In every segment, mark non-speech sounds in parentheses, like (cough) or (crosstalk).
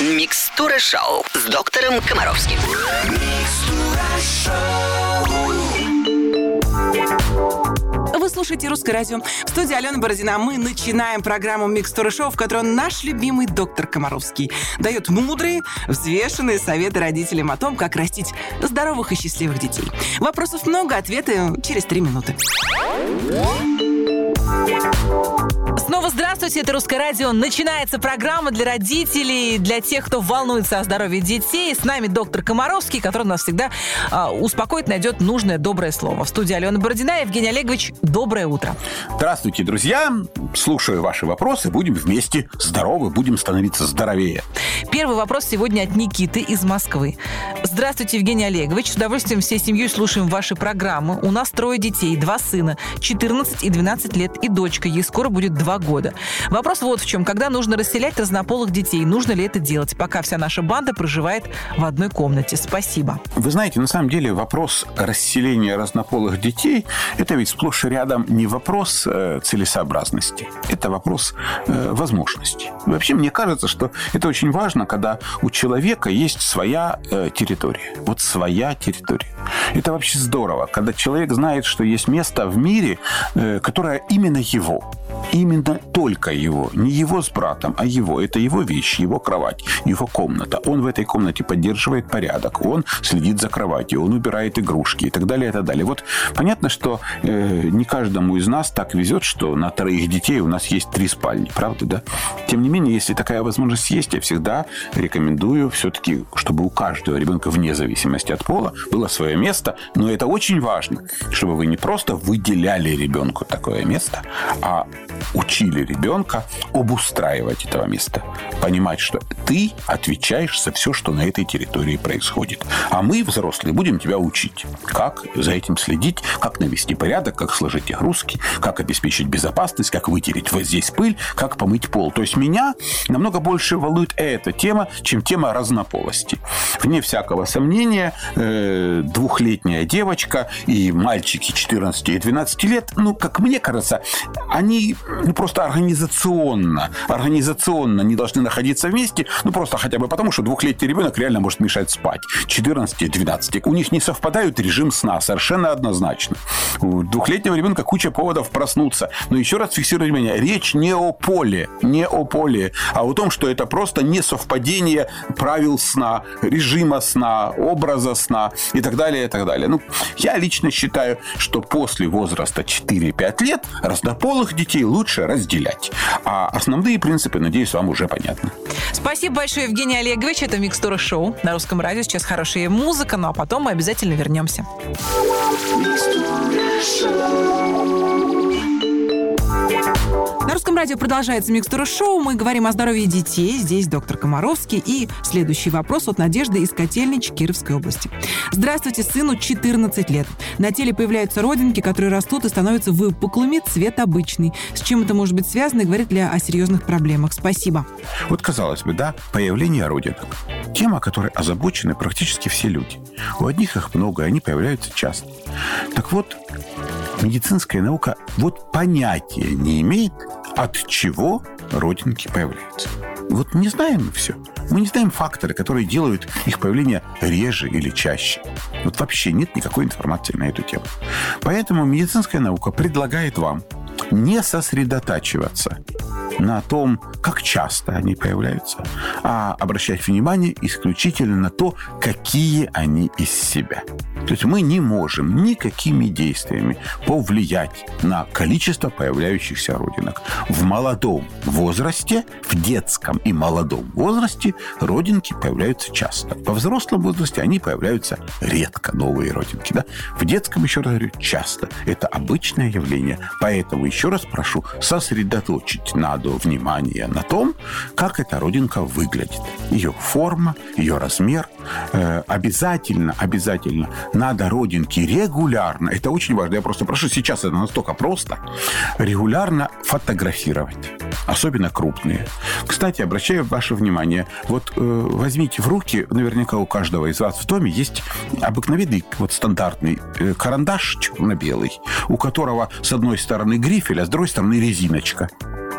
Микстура шоу с доктором Комаровским. Вы слушаете «Русское радио». В студии Алена Бородина. Мы начинаем программу «Микстура шоу», в которой наш любимый доктор Комаровский дает мудрые, взвешенные советы родителям о том, как растить здоровых и счастливых детей. Вопросов много, ответы через три минуты. Снова здравствуйте, это Русское радио. Начинается программа для родителей, для тех, кто волнуется о здоровье детей. С нами доктор Комаровский, который нас всегда э, успокоит, найдет нужное доброе слово. В студии Алена Бородина, Евгений Олегович, доброе утро. Здравствуйте, друзья. Слушаю ваши вопросы. Будем вместе здоровы, будем становиться здоровее. Первый вопрос сегодня от Никиты из Москвы. Здравствуйте, Евгений Олегович. С удовольствием всей семьей слушаем ваши программы. У нас трое детей, два сына, 14 и 12 лет, и дочка. Ей скоро будет два года. Вопрос вот в чем. Когда нужно расселять разнополых детей? Нужно ли это делать, пока вся наша банда проживает в одной комнате? Спасибо. Вы знаете, на самом деле вопрос расселения разнополых детей – это ведь сплошь и рядом не вопрос э, целесообразности. Это вопрос э, возможности. Вообще, мне кажется, что это очень важно, когда у человека есть своя э, территория. Вот своя территория. Это вообще здорово, когда человек знает, что есть место в мире, которое именно его именно только его. Не его с братом, а его. Это его вещи, его кровать, его комната. Он в этой комнате поддерживает порядок. Он следит за кроватью, он убирает игрушки и так далее, и так далее. Вот понятно, что э, не каждому из нас так везет, что на троих детей у нас есть три спальни, правда, да? Тем не менее, если такая возможность есть, я всегда рекомендую все-таки, чтобы у каждого ребенка, вне зависимости от пола, было свое место. Но это очень важно, чтобы вы не просто выделяли ребенку такое место, а учили ребенка обустраивать этого места. Понимать, что ты отвечаешь за все, что на этой территории происходит. А мы, взрослые, будем тебя учить, как за этим следить, как навести порядок, как сложить игрушки, как обеспечить безопасность, как вытереть вот здесь пыль, как помыть пол. То есть меня намного больше волнует эта тема, чем тема разнополости. Вне всякого сомнения, э, двухлетняя девочка и мальчики 14 и 12 лет, ну, как мне кажется, они ну, просто организационно, организационно не должны находиться вместе, ну, просто хотя бы потому, что двухлетний ребенок реально может мешать спать. 14-12. У них не совпадают режим сна, совершенно однозначно. У двухлетнего ребенка куча поводов проснуться. Но еще раз фиксируйте меня, речь не о поле, не о поле, а о том, что это просто не совпадение правил сна, режима сна, образа сна и так далее, и так далее. Ну, я лично считаю, что после возраста 4-5 лет разнополых детей лучше разделять. А основные принципы, надеюсь, вам уже понятны. Спасибо большое, Евгений Олегович. Это «Микстура шоу» на русском радио. Сейчас хорошая музыка, ну а потом мы обязательно вернемся. На русском радио продолжается «Микстура шоу». Мы говорим о здоровье детей. Здесь доктор Комаровский. И следующий вопрос от Надежды из Котельнич Кировской области. Здравствуйте, сыну 14 лет. На теле появляются родинки, которые растут и становятся выпуклыми, цвет обычный. С чем это может быть связано и говорит ли о серьезных проблемах? Спасибо. Вот, казалось бы, да, появление родинок. Тема, которой озабочены практически все люди. У одних их много, и они появляются часто. Так вот, медицинская наука вот понятия не имеет, от чего родинки появляются. Вот не знаем мы все. Мы не знаем факторы, которые делают их появление реже или чаще. Вот вообще нет никакой информации на эту тему. Поэтому медицинская наука предлагает вам не сосредотачиваться на том, как часто они появляются, а обращать внимание исключительно на то, какие они из себя. То есть мы не можем никакими действиями повлиять на количество появляющихся родинок. В молодом возрасте, в детском и молодом возрасте родинки появляются часто. Во взрослом возрасте они появляются редко, новые родинки. Да? В детском, еще раз говорю, часто. Это обычное явление. Поэтому еще раз прошу сосредоточить надо внимание на том, как эта родинка выглядит. Ее форма, ее размер. Э, обязательно, обязательно надо родинки регулярно, это очень важно, я просто прошу, сейчас это настолько просто, регулярно фотографировать, особенно крупные. Кстати, обращаю ваше внимание, вот э, возьмите в руки, наверняка у каждого из вас в доме есть обыкновенный, вот стандартный э, карандаш черно-белый, у которого с одной стороны грифель, а с другой стороны резиночка.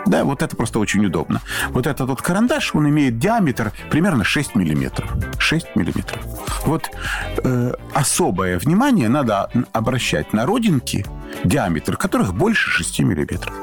Да, вот это просто очень удобно. Вот этот вот карандаш, он имеет диаметр примерно 6 миллиметров. 6 миллиметров. Вот э, особое внимание надо обращать на родинки, диаметр которых больше 6 миллиметров.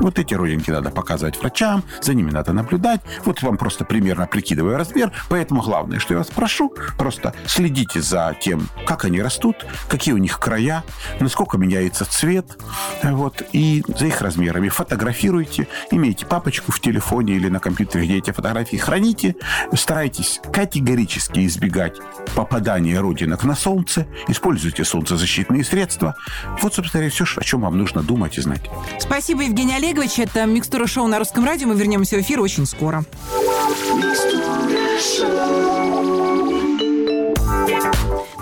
Вот эти родинки надо показывать врачам, за ними надо наблюдать. Вот вам просто примерно прикидываю размер. Поэтому главное, что я вас прошу, просто следите за тем, как они растут, какие у них края, насколько меняется цвет, вот, и за их размерами. Фотографируйте, имейте папочку в телефоне или на компьютере, где эти фотографии храните. Старайтесь категорически избегать попадания родинок на солнце. Используйте солнцезащитные средства. Вот, собственно, все, о чем вам нужно думать и знать. Спасибо, Евгений Олегович. Это «Микстура шоу» на Русском радио. Мы вернемся в эфир очень скоро.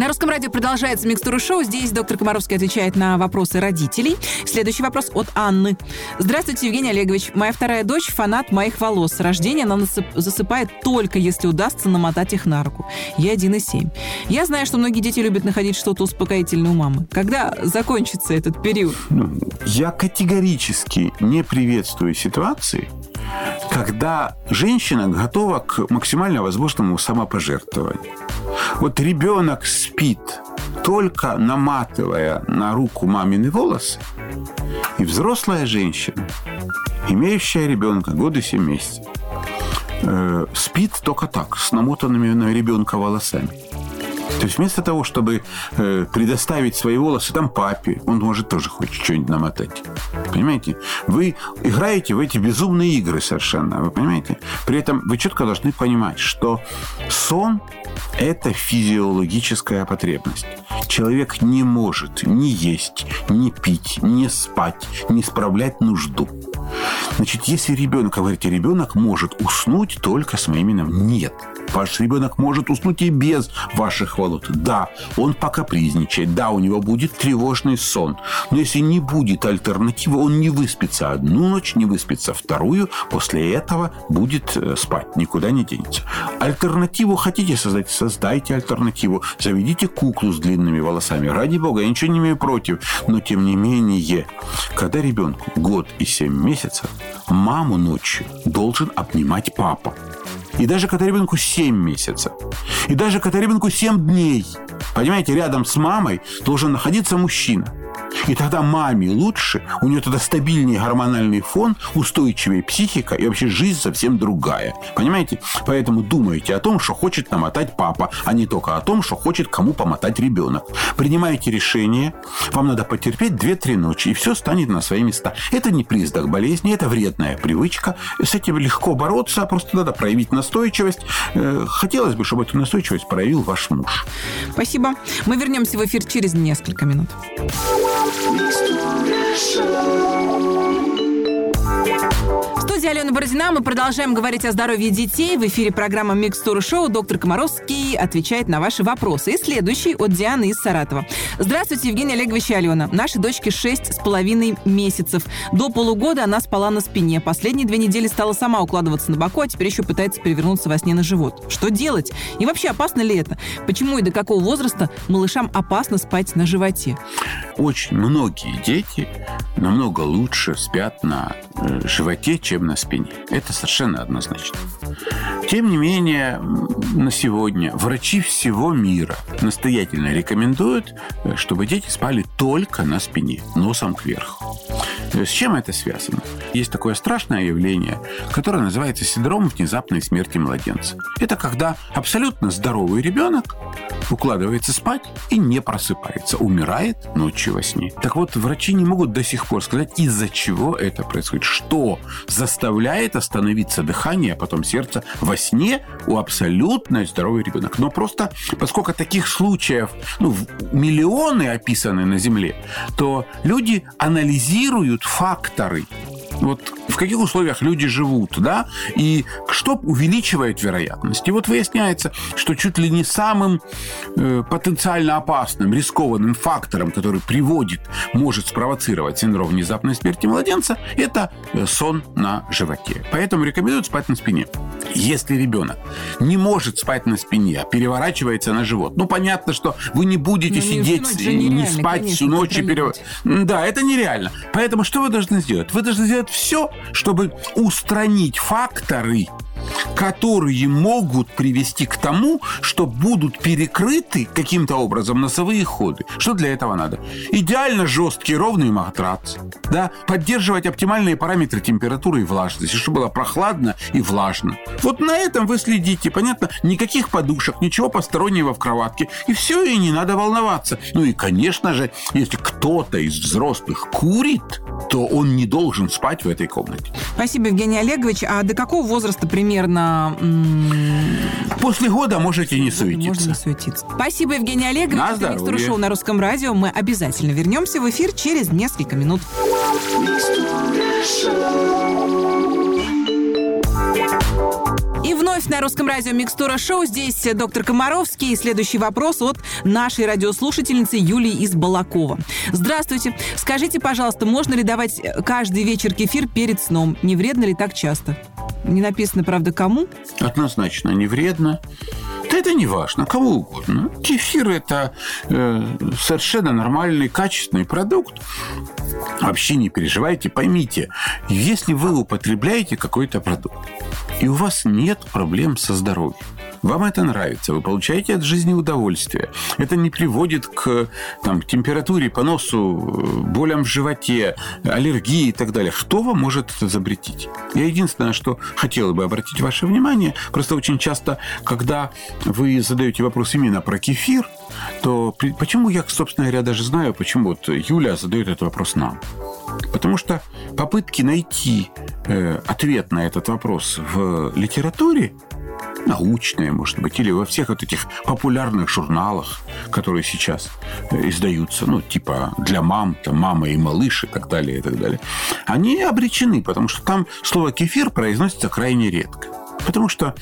На русском радио продолжается микстура шоу. Здесь доктор Комаровский отвечает на вопросы родителей. Следующий вопрос от Анны. Здравствуйте, Евгений Олегович. Моя вторая дочь – фанат моих волос. С рождения она засыпает только, если удастся намотать их на руку. Я 1,7. Я знаю, что многие дети любят находить что-то успокоительное у мамы. Когда закончится этот период? Ну, я категорически не приветствую ситуации, когда женщина готова к максимально возможному самопожертвованию. Вот ребенок спит, только наматывая на руку мамины волосы, и взрослая женщина, имеющая ребенка годы 7 месяцев, э, спит только так, с намотанными на ребенка волосами. То есть вместо того, чтобы э, предоставить свои волосы там папе, он может тоже хочет что-нибудь намотать. Понимаете? Вы играете в эти безумные игры совершенно. Вы понимаете? При этом вы четко должны понимать, что сон – это физиологическая потребность. Человек не может ни есть, ни пить, ни спать, ни справлять нужду. Значит, если ребенок, говорите, ребенок может уснуть только с моим именем. Нет. Ваш ребенок может уснуть и без ваших волос. Да, он покапризничает, да, у него будет тревожный сон. Но если не будет альтернативы, он не выспится одну ночь, не выспится вторую, после этого будет э, спать, никуда не денется. Альтернативу хотите создать? Создайте альтернативу. Заведите куклу с длинными волосами. Ради бога, я ничего не имею против. Но, тем не менее, когда ребенку год и семь месяцев, маму ночью должен обнимать папа. И даже когда ребенку 7 месяцев. И даже когда ребенку 7 дней. Понимаете, рядом с мамой должен находиться мужчина. И тогда маме лучше, у нее тогда стабильнее гормональный фон, устойчивее психика и вообще жизнь совсем другая. Понимаете? Поэтому думайте о том, что хочет намотать папа, а не только о том, что хочет кому помотать ребенок. Принимайте решение, вам надо потерпеть 2-3 ночи, и все станет на свои места. Это не признак болезни, это вредная привычка. С этим легко бороться, просто надо проявить настойчивость. Э, хотелось бы, чтобы эту настойчивость проявил ваш муж. Спасибо. Мы вернемся в эфир через несколько минут. В студии Алена Бородина мы продолжаем говорить о здоровье детей. В эфире программа «Микстура шоу». Доктор Комаровский отвечает на ваши вопросы. И следующий от Дианы из Саратова. Здравствуйте, Евгений Олегович и Алена. Нашей дочке 6 с половиной месяцев. До полугода она спала на спине. Последние две недели стала сама укладываться на боку, а теперь еще пытается перевернуться во сне на живот. Что делать? И вообще, опасно ли это? Почему и до какого возраста малышам опасно спать на животе? Очень многие дети намного лучше спят на э, животе, чем на спине. Это совершенно однозначно. Тем не менее, на сегодня врачи всего мира настоятельно рекомендуют, э, чтобы дети спали только на спине, носом кверху. С чем это связано? Есть такое страшное явление, которое называется синдром внезапной смерти младенца. Это когда абсолютно здоровый ребенок укладывается спать и не просыпается, умирает ночью во сне. Так вот, врачи не могут до сих пор сказать, из-за чего это происходит, что заставляет остановиться дыхание, а потом сердце во сне у абсолютно здоровый ребенок. Но просто, поскольку таких случаев ну, миллионы описаны на Земле, то люди анализируют факторы. Вот в каких условиях люди живут, да, и что увеличивает вероятность. И вот выясняется, что чуть ли не самым э, потенциально опасным, рискованным фактором, который приводит, может спровоцировать синдром внезапной смерти младенца, это э, сон на животе. Поэтому рекомендуют спать на спине. Если ребенок не может спать на спине, а переворачивается на живот, ну, понятно, что вы не будете Но ну, сидеть и не спать конечно, всю ночь и перев... Да, это нереально. Поэтому что вы должны сделать? Вы должны сделать все, чтобы устранить факторы, которые могут привести к тому, что будут перекрыты каким-то образом носовые ходы. Что для этого надо? Идеально жесткий ровный матрац, да, поддерживать оптимальные параметры температуры и влажности, чтобы было прохладно и влажно. Вот на этом вы следите, понятно? Никаких подушек, ничего постороннего в кроватке. И все, и не надо волноваться. Ну и, конечно же, если кто-то из взрослых курит, то он не должен спать в этой комнате. Спасибо, Евгений Олегович. А до какого возраста примерно... После года можете не суетиться. Можно не суетиться. Спасибо, Евгений Олегович. На здоровье. Микстура шоу на русском радио. Мы обязательно вернемся в эфир через несколько минут. И вновь на русском радио Микстура Шоу. Здесь доктор Комаровский. И следующий вопрос от нашей радиослушательницы Юлии из Балакова. Здравствуйте. Скажите, пожалуйста, можно ли давать каждый вечер кефир перед сном? Не вредно ли так часто? Не написано, правда, кому? Однозначно не вредно. Да это не важно, кому угодно. Кефир – это э, совершенно нормальный, качественный продукт. Вообще не переживайте, поймите, если вы употребляете какой-то продукт, и у вас нет проблем со здоровьем, вам это нравится, вы получаете от жизни удовольствие. Это не приводит к там, температуре, поносу, болям в животе, аллергии и так далее. Кто вам может это запретить? Я единственное, что хотела бы обратить ваше внимание, просто очень часто, когда вы задаете вопрос именно про кефир, то почему я, собственно говоря, даже знаю, почему вот Юля задает этот вопрос нам. Потому что попытки найти э, ответ на этот вопрос в литературе научные, может быть, или во всех вот этих популярных журналах, которые сейчас э, издаются, ну, типа для мам, там, мама и малыш и так далее, и так далее, они обречены, потому что там слово кефир произносится крайне редко. Потому что,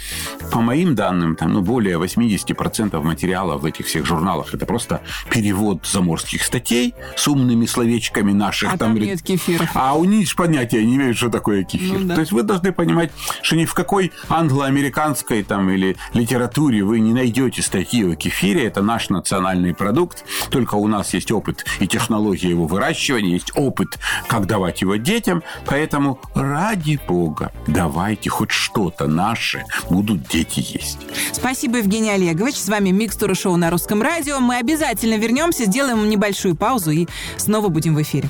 по моим данным, там, ну, более 80% материала в этих всех журналах это просто перевод заморских статей с умными словечками наших. А там, там нет кефира. А у них понятия не имеют, что такое кефир. Ну, да. То есть вы должны понимать, что ни в какой англо-американской там или литературе вы не найдете статьи о кефире. Это наш национальный продукт. Только у нас есть опыт и технология его выращивания, есть опыт, как давать его детям. Поэтому ради бога, давайте хоть что-то на наши будут дети есть. Спасибо, Евгений Олегович. С вами Микстура шоу на русском радио. Мы обязательно вернемся, сделаем небольшую паузу и снова будем в эфире.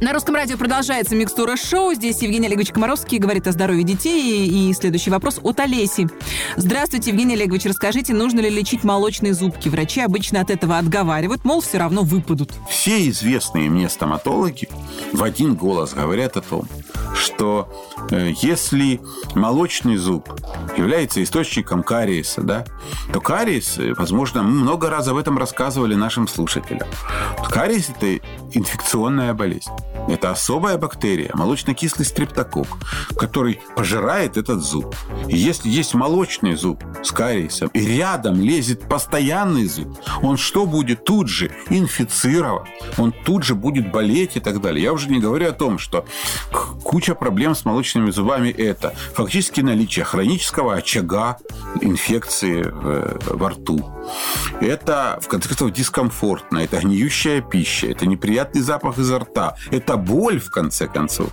На русском радио продолжается микстура шоу. Здесь Евгений Олегович Комаровский говорит о здоровье детей. И следующий вопрос от Олеси. Здравствуйте, Евгений Олегович. Расскажите, нужно ли лечить молочные зубки? Врачи обычно от этого отговаривают, мол, все равно выпадут. Все известные мне стоматологи в один голос говорят о том, что э, если молочный зуб является источником кариеса, да, то кариес, э, возможно, мы много раз об этом рассказывали нашим слушателям. Кариес – это инфекционная болезнь. Это особая бактерия, молочно-кислый стрептокок, который пожирает этот зуб. И если есть молочный зуб с кариесом, и рядом лезет постоянный зуб, он что будет тут же инфицирован, он тут же будет болеть и так далее. Я уже не говорю о том, что куча проблем с молочными зубами – это фактически наличие хронического очага инфекции во рту. Это, в конце концов, дискомфортно, это гниющая пища, это неприятный запах изо рта, это боль, в конце концов.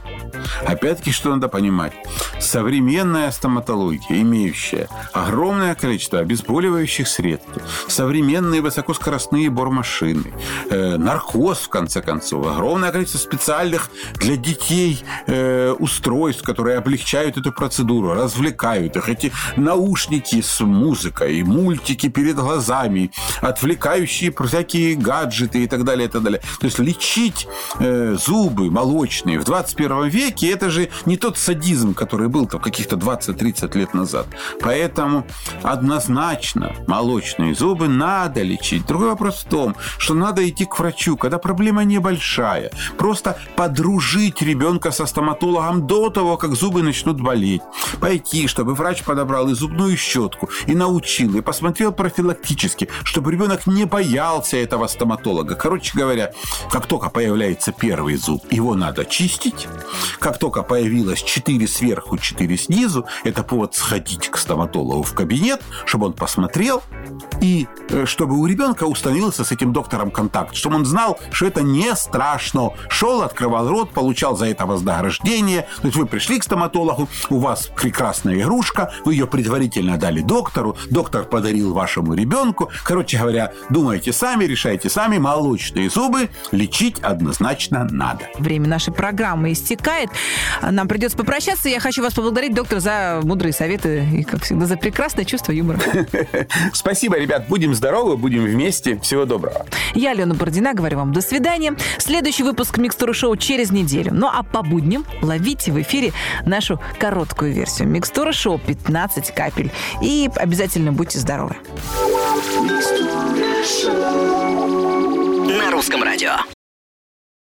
Опять-таки, что надо понимать? Современная стоматология, имеющая огромное количество обезболивающих средств, современные высокоскоростные бормашины, э, наркоз, в конце концов, огромное количество специальных для детей э, устройств, которые облегчают эту процедуру, развлекают их, эти наушники с музыкой, мультики перед глазами, отвлекающие всякие гаджеты и так далее, и так далее. То есть лечить э, зубы молочные в 21 веке, это же не тот садизм, который был там каких-то 20-30 лет назад. Поэтому однозначно молочные зубы надо лечить. Другой вопрос в том, что надо идти к врачу, когда проблема небольшая. Просто подружить ребенка со стоматологом до того, как зубы начнут болеть. Пойти, чтобы врач подобрал и зубную щетку, и научил, и посмотрел профилактически, чтобы ребенок не боялся этого стоматолога. Короче говоря, Как только появляется первый зуб, его надо чистить. Как только появилось 4 сверху, 4 снизу, это повод сходить к стоматологу в кабинет, чтобы он посмотрел, и э, чтобы у ребенка установился с этим доктором контакт, чтобы он знал, что это не страшно. Шел, открывал рот, получал за это вознаграждение. То есть вы пришли к стоматологу, у вас прекрасная игрушка, вы ее предварительно дали доктору, доктор подарил вашему ребенку. Короче говоря, думайте сами, решайте сами, молочные зубы лечить однозначно надо. Время нашей программы истекает. Нам придется попрощаться. Я хочу вас поблагодарить, доктор, за мудрые советы и, как всегда, за прекрасное чувство юмора. (laughs) Спасибо, ребят. Будем здоровы, будем вместе. Всего доброго. Я, Алена Бородина, говорю вам до свидания. Следующий выпуск «Микстуры шоу» через неделю. Ну а по будням ловите в эфире нашу короткую версию. «Микстура шоу» 15 капель. И обязательно будьте здоровы. На русском радио.